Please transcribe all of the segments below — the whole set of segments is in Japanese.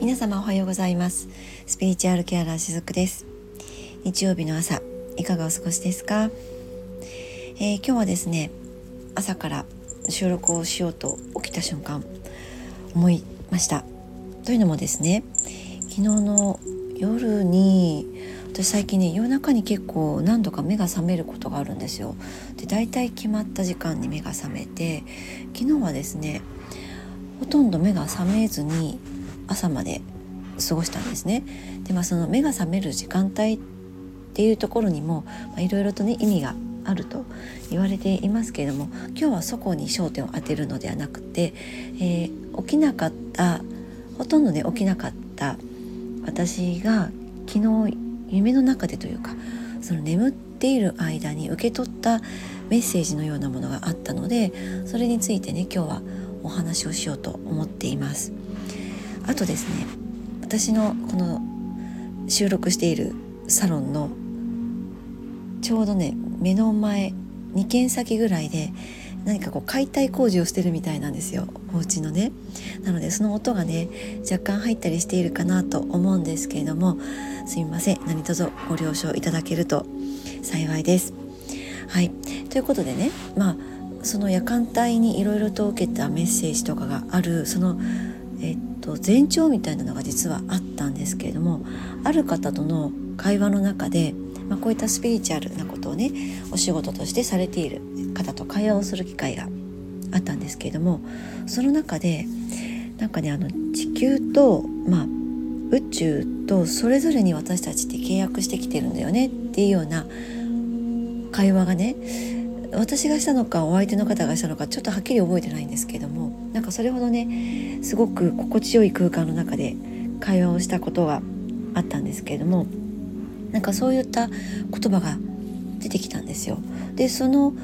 皆様おはようございます。スピリチュアルケアラーしずくです。日曜日の朝いかがお過ごしですか、えー、今日はですね朝から収録をしようと起きた瞬間思いました。というのもですね昨日の夜に私最近ね夜中に結構何度か目が覚めることがあるんですよ。で大体決まった時間に目が覚めて昨日はですねほとんど目が覚めずに朝まで過ごしたんですね。でまあその目が覚める時間帯っていうところにもいろいろとね意味があると言われていますけれども今日はそこに焦点を当てるのではなくて、えー、起きなかったほとんどね起きなかった私が昨日夢の中でというかその眠っている間に受け取ったメッセージのようなものがあったのでそれについてね今日はお話をしようと思っています。あとですね私のこの収録しているサロンのちょうどね目の前2軒先ぐらいで何かこう解体工事をしてるみたいなんですよ。お家のね。なのでその音がね若干入ったりしているかなと思うんですけれども。すみません。何卒ご了承いただけると幸いです。はい。ということでね。まあその夜間帯にいろいろと受けたメッセージとかがある。そのえっと前兆みたいなのが実はあったんですけれども。ある方との会話の中でまあ、こういったスピリチュアルなことをねお仕事としてされている。方と会話をする機会があったんですけれどもその中でなんかねあの地球と、まあ、宇宙とそれぞれに私たちって契約してきてるんだよねっていうような会話がね私がしたのかお相手の方がしたのかちょっとはっきり覚えてないんですけどもなんかそれほどねすごく心地よい空間の中で会話をしたことがあったんですけれどもなんかそういった言葉が出てきたんですよ。でその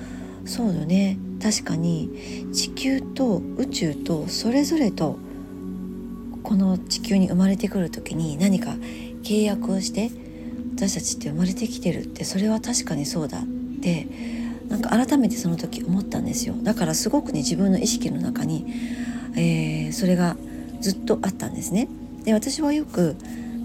そうだね。確かに地球と宇宙とそれぞれとこの地球に生まれてくる時に何か契約をして私たちって生まれてきてるってそれは確かにそうだってなんか改めてその時思ったんですよ。だからすごくね自分の意識の中に、えー、それがずっとあったんですね。で私はよく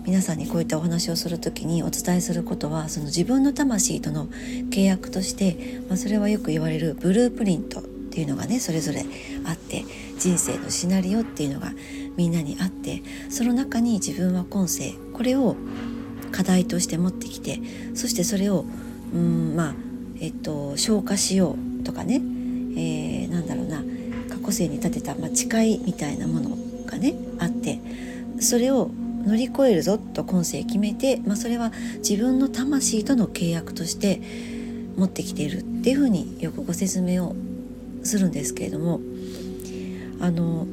皆さんにこういったお話をする時にお伝えすることはその自分の魂との契約として、まあ、それはよく言われるブループリントっていうのがねそれぞれあって人生のシナリオっていうのがみんなにあってその中に自分は今世これを課題として持ってきてそしてそれをうんまあえっと消化しようとかね、えー、なんだろうな過去世に立てた、まあ、誓いみたいなものがねあってそれを乗り越えるぞと今世決めて、まあ、それは自分の魂との契約として持ってきているっていうふうによくご説明をするんですけれどもあの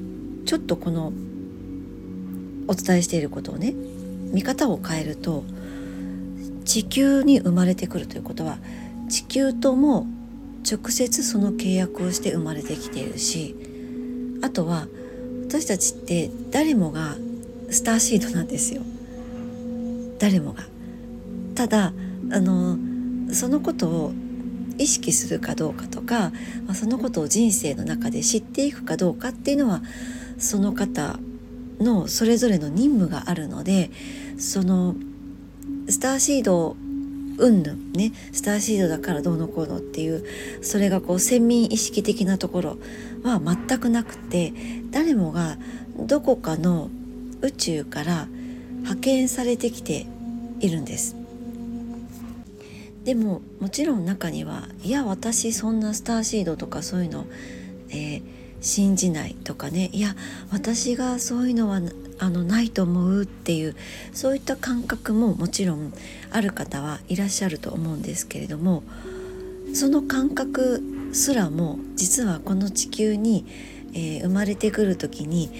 ちょっとこのお伝えしていることをね見方を変えると地球に生まれてくるということは地球とも直接その契約をして生まれてきているしあとは私たちって誰もがスターシードなんですよ誰もが。ただあのそのことを意識するかどうかとか、そのことを人生の中で知っていくかどうかっていうのはその方のそれぞれの任務があるのでそのスターシードうんぬんねスターシードだからどうのこうのっていうそれがこう先民意識的なところは全くなくて誰もがどこかの宇宙から派遣されてきているんです。でももちろん中にはいや私そんなスターシードとかそういうの、えー、信じないとかね。いや私がそういうのはあのないと思うっていうそういった感覚ももちろんある方はいらっしゃると思うんですけれどもその感覚すらも実はこの地球に、えー、生まれてくる時に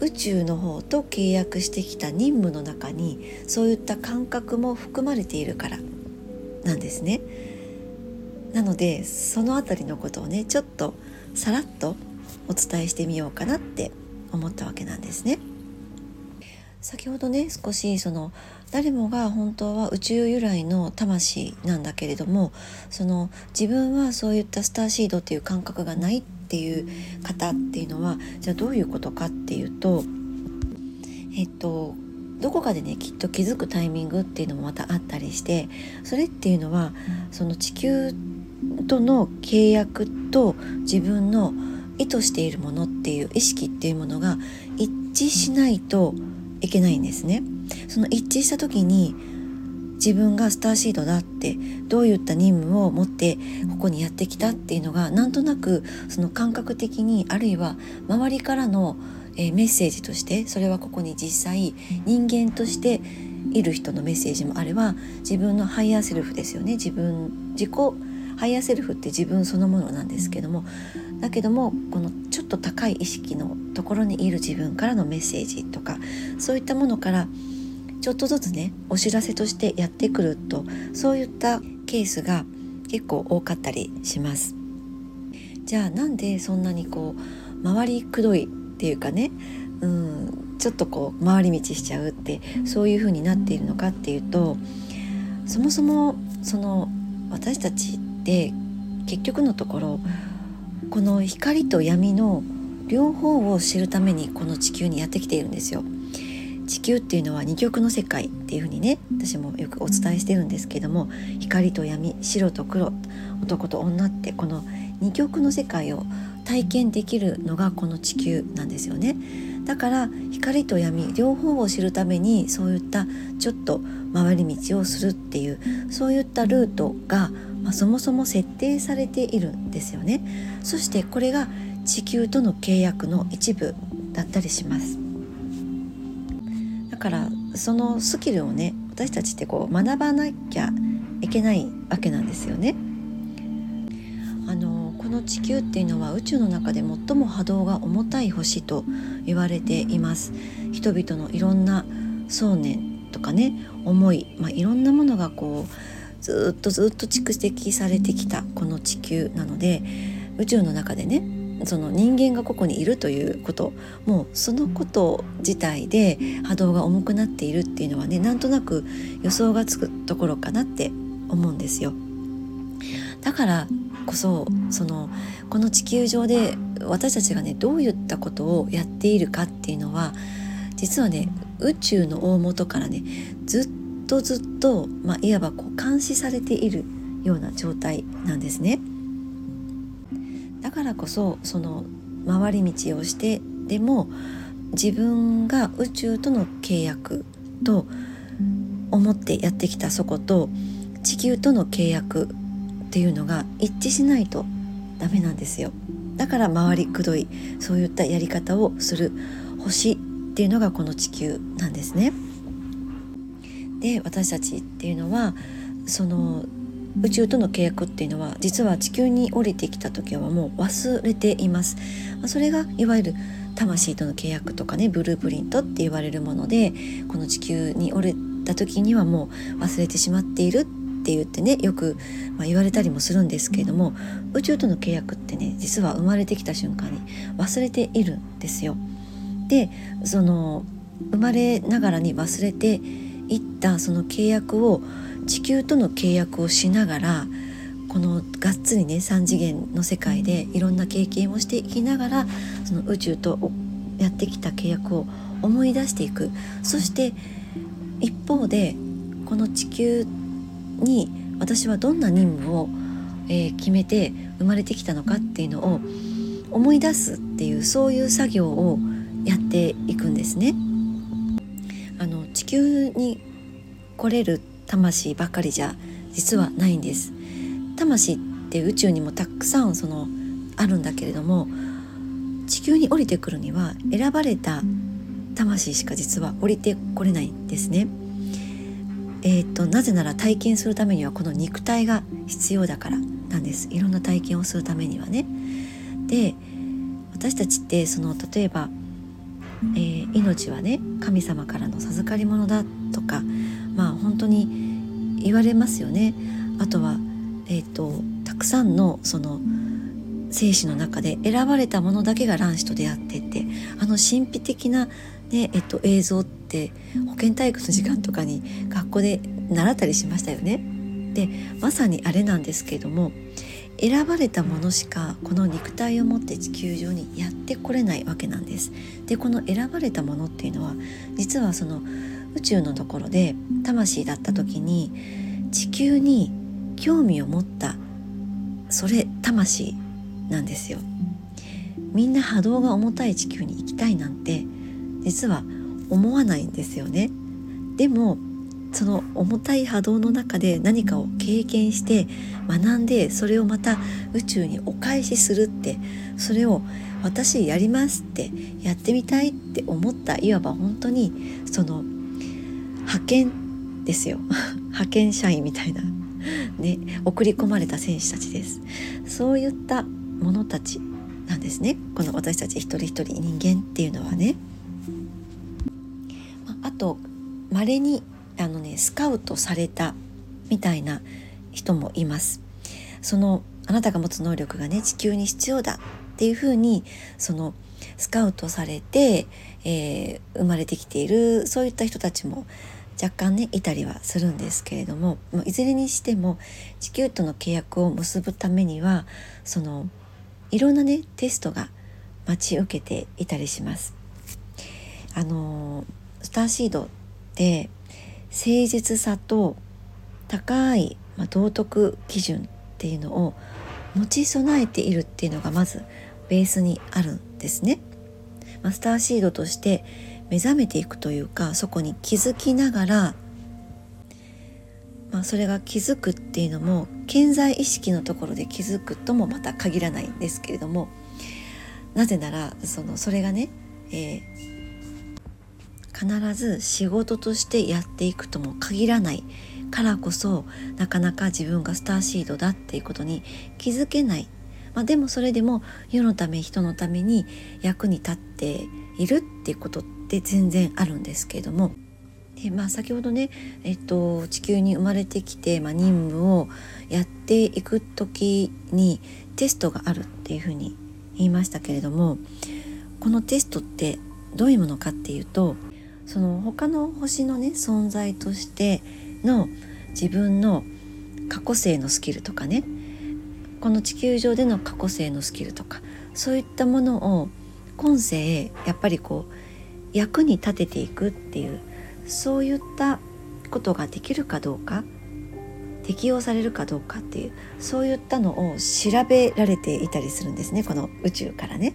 宇宙の方と契約してきた任務の中にそういった感覚も含まれているからなんですね。なのでその辺りのことをねちょっとさらっとお伝えしてみようかなって思ったわけなんですね。先ほどね少しその誰もが本当は宇宙由来の魂なんだけれどもその自分はそういったスターシードっていう感覚がないっっていう方っていうのはじゃあどういうことかっていうとえっとどこかでねきっと気づくタイミングっていうのもまたあったりしてそれっていうのはその地球との契約と自分の意図しているものっていう意識っていうものが一致しないといけないんですね。その一致した時に自分がスターシードだってどういった任務を持ってここにやってきたっていうのがなんとなくその感覚的にあるいは周りからのえメッセージとしてそれはここに実際人間としている人のメッセージもあれば自分のハイヤーセルフですよね。自分自己ハイヤーセルフって自分そのものなんですけどもだけどもこのちょっと高い意識のところにいる自分からのメッセージとかそういったものからちょっとずつねお知らせとしてやってくるとそういったケースが結構多かったりします。じゃあなんでそんなにこう回りくどいっていうかね、うん、ちょっとこう回り道しちゃうってそういう風になっているのかっていうとそもそもその私たちって結局のところこの光と闇の両方を知るためにこの地球にやってきているんですよ。地球っていうのは二極の世界っていう風にね私もよくお伝えしてるんですけども光と闇白と黒男と女ってこの二極の世界を体験できるのがこの地球なんですよね。だから光と闇両方を知るためにそういったちょっと回り道をするっていうそういったルートが、まあ、そもそも設定されているんですよね。そしてこれが地球との契約の一部だったりします。だからそのスキルをね私たちってこう学ばなきゃいけないわけなんですよね。あのこの地球っていうのは宇宙の中で最も波動が重たい星と言われています。人々のいろんな想念とかね思い、まあ、いろんなものがこうずっとずっと蓄積されてきたこの地球なので宇宙の中でねその人間がここにいるということもうそのこと自体で波動が重くなっているっていうのはねなんとなく予想がつくところかなって思うんですよ。だからこそそのこの地球上で私たちがねどういったことをやっているかっていうのは実はね宇宙の大元からねずっとずっと、まあ、いわばこう監視されているような状態なんですね。だからこそその回り道をしてでも自分が宇宙との契約と思ってやってきたそこと地球との契約っていうのが一致しないとダメなんですよ。だから回りくどいそういったやり方をする星っていうのがこの地球なんですね。で私たちっていうのはその宇宙との契約っていうのは実は地球に降りてきた時はもう忘れていますそれがいわゆる魂との契約とかねブループリントって言われるものでこの地球に降りた時にはもう忘れてしまっているって言ってねよく、言われたりもするんですけれども宇宙との契約ってね実は生まれてきた瞬間に忘れているんですよ。でその生まれながらに忘れていったその契約を地球との契約をしながらこのがっつりね3次元の世界でいろんな経験をしていきながらその宇宙とやってきた契約を思い出していくそして一方でこの地球に私はどんな任務を、えー、決めて生まれてきたのかっていうのを思い出すっていうそういう作業をやっていくんですね。あの地球に来れる魂ばかりじゃ実はないんです。魂って宇宙にもたくさんそのあるんだけれども地球に降りてくるには選ばれた魂しか実は降りてこれないんですね。えーと、なぜなら体験するためにはこの肉体が必要だからなんですいろんな体験をするためにはね。で私たちってその例えば、えー、命はね神様からの授かり物だとかまあ本当に言われますよね。あとは、えーと、たくさんのその生死の中で選ばれたものだけが卵子と出会ってってあの神秘的なで、えっと、映像って保健体育の時間とかに学校で習ったりしましたよね。でまさにあれなんですけれども選ばれたものしかこの肉体を持って地球上にやってこれないわけなんです。でこの選ばれたものっていうのは実はその宇宙のところで魂だった時に地球に興味を持ったそれ魂なんですよ。みんな波動が重たい地球に行きたいなんて実は思わないんですよね。でもその重たい波動の中で何かを経験して学んでそれをまた宇宙にお返しするってそれを私やりますってやってみたいって思ったいわば本当にその派遣ですよ。派遣社員みたいな。ね送り込まれた選手たちです。そういった者たちなんですね。この私たち一人一人人間っていうのはね。あと稀にあのねスカウトされたみたいな人もいます。そのあなたが持つ能力がね地球に必要だっていうふうにそのスカウトされて、えー、生まれてきているそういった人たちも若干ねいたりはするんですけれどもいずれにしても地球との契約を結ぶためにはそのいろんなねテストが待ち受けていたりします。あのスターシードで誠実さと高い、まあ、道徳基準っていうのを持ち備えているっていうのがまずベースにあるんですね。まあ、スターシードとして目覚めていくというかそこに気づきながら、まあ、それが気づくっていうのも健在意識のところで気づくともまた限らないんですけれどもなぜならそのそれがね、えー必ず仕事としてやっていくとも限らないからこそなかなか自分がスターシードだっていうことに気づけない、まあ、でもそれでも世のため人のために役に立っているっていうことって全然あるんですけれども。で、まあ、先ほどね、えっと、地球に生まれてきて、まあ、任務をやっていく時にテストがあるっていうふうに言いましたけれどもこのテストってどういうものかっていうとその他の星のね存在としての自分の過去性のスキルとかねこの地球上での過去性のスキルとかそういったものを今世やっぱりこう役に立てていくっていうそういったことができるかどうか適用されるかどうかっていうそういったのを調べられていたりするんですねこの宇宙からね。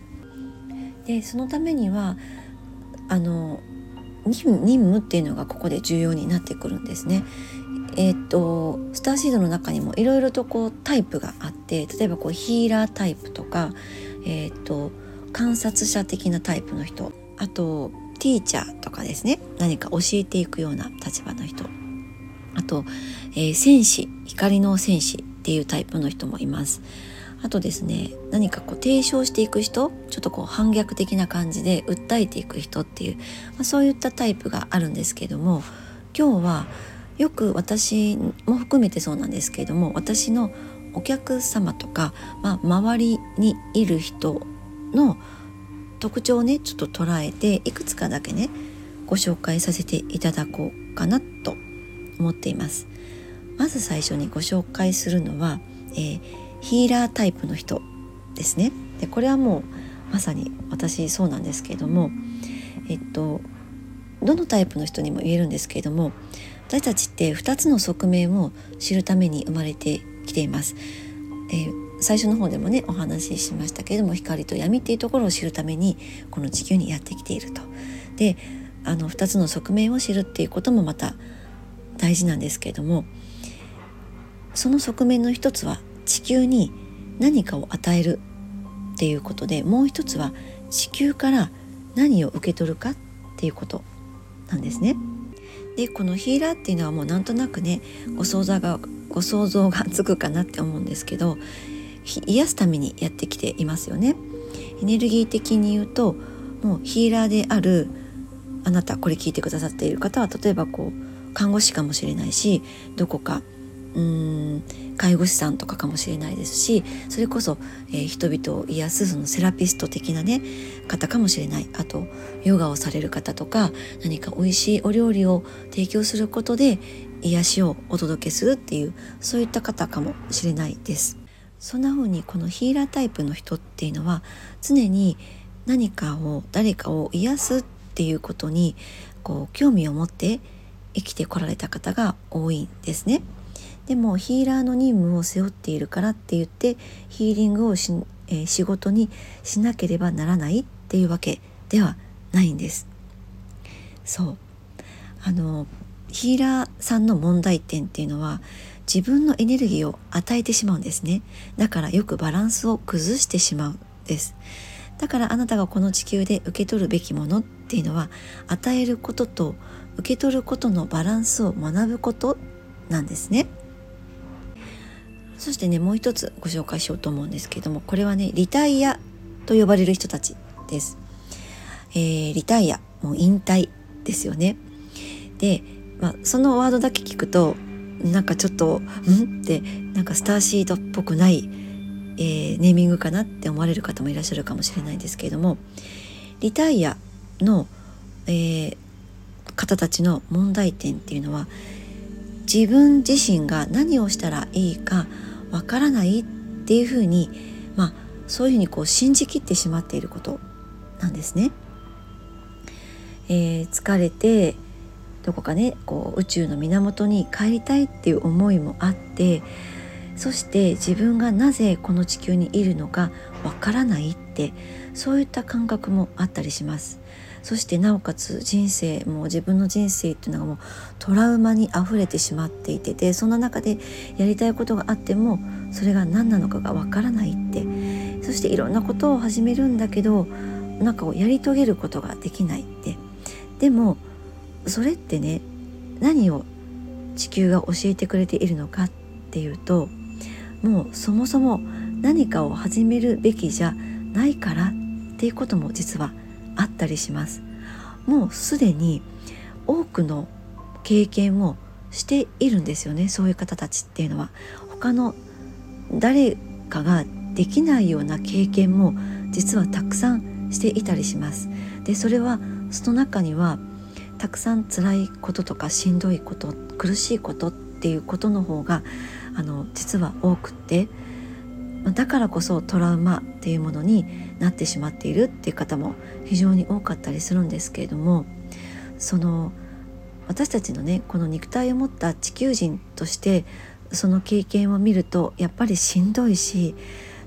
でそのためにはあの任務っていうのがここで重要になってくるんですね。えーと、スターシードの中にもいろいろとこうタイプがあって例えばこうヒーラータイプとか、えーと、観察者的なタイプの人あとティーチャーとかですね何か教えていくような立場の人あと、えー、戦士光の戦士っていうタイプの人もいます。あとですね何かこう提唱していく人ちょっとこう反逆的な感じで訴えていく人っていう、まあ、そういったタイプがあるんですけども今日はよく私も含めてそうなんですけれども私のお客様とか、まあ、周りにいる人の特徴をねちょっと捉えていくつかだけねご紹介させていただこうかなと思っています。まず最初にご紹介するのは、えー、ヒーラータイプの人ですね。でこれはもうまさに私そうなんですけれどもえっとどのタイプの人にも言えるんですけれども私たちって2つの側面を知るために生まれてきています。えー最初の方でもねお話ししましたけれども光と闇っていうところを知るためにこの地球にやってきていると。であの2つの側面を知るっていうこともまた大事なんですけれどもその側面の一つは地球に何かを与えるっていうことでもう一つは地球から何を受け取るかっていうことなんですね。でこのヒーラーっていうのはもうなんとなくねご想像がご想像がつくかなって思うんですけど癒すためにやってきていますよね。エネルギー的に言うともうヒーラーであるあなたこれ聞いてくださっている方は例えばこう看護師かもしれないしどこかうん介護士さんとかかもしれないですしそれこそ、えー、人々を癒すそのセラピスト的なね方かもしれないあとヨガをされる方とか何か美味しいお料理を提供することで癒しをお届けするっていうそういった方かもしれないです。そんな風にこのヒーラータイプの人っていうのは常に何かを誰かを癒すっていうことにこう興味を持って生きてこられた方が多いんですね。でもヒーラーの任務を背負っているからって言ってヒーリングをし、えー、仕事にしなければならないっていうわけではないんです。そうあのヒーラーさんの問題点っていうのは自分のエネルギーを与えてしまうんですね。だからよくバランスを崩してしまうんです。だからあなたがこの地球で受け取るべきものっていうのは与えることと受け取ることのバランスを学ぶことなんですね。そしてねもう一つご紹介しようと思うんですけどもこれはねリタイアと呼ばれる人たちです、えー、リタイアもう引退ですよね。で、まあ、そのワードだけ聞くとなんかちょっと「ん?」ってなんかスターシードっぽくない、えー、ネーミングかなって思われる方もいらっしゃるかもしれないですけれどもリタイアの、えー、方たちの問題点っていうのは自分自身が何をしたらいいかわからないっていうふうにまあそういうふうにこう信じきってしまっていることなんですね。えー、疲れてどこかねこう宇宙の源に帰りたいっていう思いもあってそして自分がなぜこの地球にいるのかわからないってそういった感覚もあったりします。そしてなおかつ人生もう自分の人生っていうのがもうトラウマにあふれてしまっていてでそんな中でやりたいことがあってもそれが何なのかがわからないってそしていろんなことを始めるんだけどなんかをやり遂げることができないって。でもそれってね何を地球が教えてくれているのかっていうともうそもそも何かを始めるべきじゃないからっていうことも実はあったりします。もうすでに多くの経験をしているんですよねそういう方たちっていうのは。他の誰かができないような経験も実はたくさんしていたりします。でそれはその中にはたくさん辛いこととかしんどいこと苦しいことっていうことの方があの実は多くってだからこそトラウマっていうものになってしまっているっていう方も非常に多かったりするんですけれどもその私たちのねこの肉体を持った地球人としてその経験を見るとやっぱりしんどいし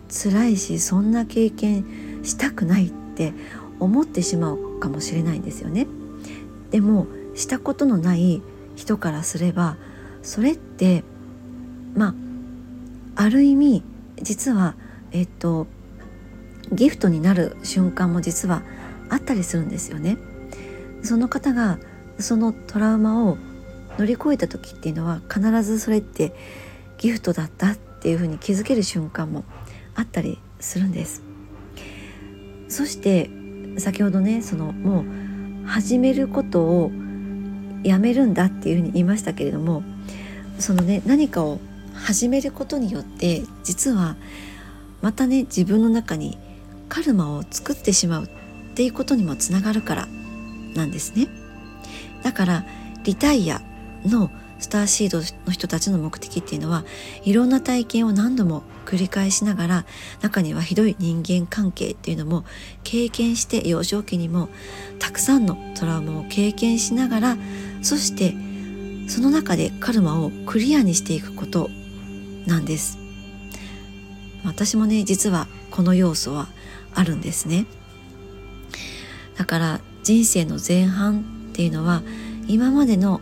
辛いしそんな経験したくないって思ってしまうかもしれないんですよね。でもしたことのない人からすればそれってまあある意味実はえっとギフトになる瞬間も実はあったりするんですよね。その方がそのトラウマを乗り越えた時っていうのは必ずそれってギフトだったっていうふうに気づける瞬間もあったりするんです。そして先ほどねそのもう始めることをやめるんだっていうふうに言いましたけれどもそのね何かを始めることによって実はまたね自分の中にカルマを作ってしまうっていうことにもつながるからなんですね。だからリタイアのスターシードの人たちの目的っていうのはいろんな体験を何度も繰り返しながら中にはひどい人間関係っていうのも経験して幼少期にもたくさんのトラウマを経験しながらそしてその中でカルマをクリアにしていくことなんです。私もね実はこの要素はあるんですね。だから人生の前半っていうのは今までの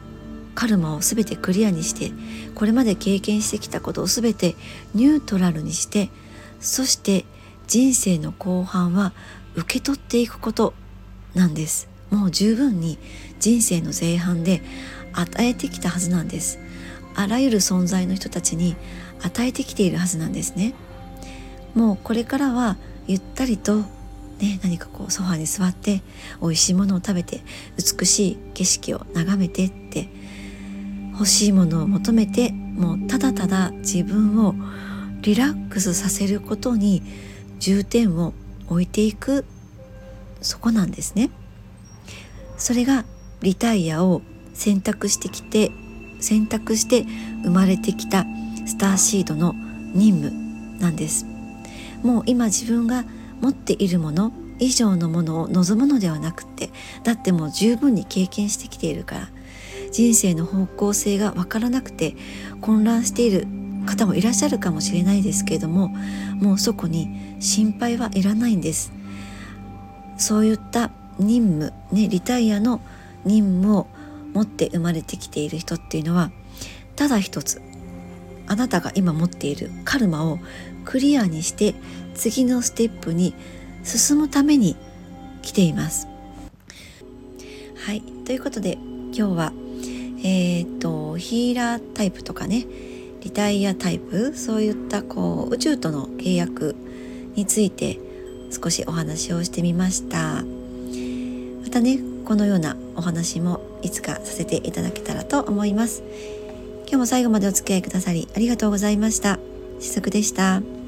カルマを全てクリアにしてこれまで経験してきたことを全てニュートラルにしてそして人生の後半は受け取っていくことなんです。もう十分に人生の前半で与えてきたはずなんです。あらゆる存在の人たちに与えてきているはずなんですね。もうこれからはゆったりとね、何かこうソファに座って美味しいものを食べて美しい景色を眺めてって欲しいものを求めてもうただただ自分をリラックスさせることに重点を置いていくそこなんですね。それがリタイアを選択してきて選択して生まれてきたスターシードの任務なんですもう今自分が持っているもの以上のものを望むのではなくてだってもう十分に経験してきているから人生の方向性がわからなくて混乱している方もいらっしゃるかもしれないですけれどももうそこに心配はいらないんですそういった任務ねリタイアの任務を持って生まれてきている人っていうのはただ一つあなたが今持っているカルマをクリアにして次のステップに進むために来ています。はいということで今日はえー、とヒーラータイプとかねリタイアタイプそういったこう宇宙との契約について少しお話をしてみました。またねこのようなお話もいつかさせていただけたらと思います。今日も最後までお付き合いくださりありがとうございました。しずくでした。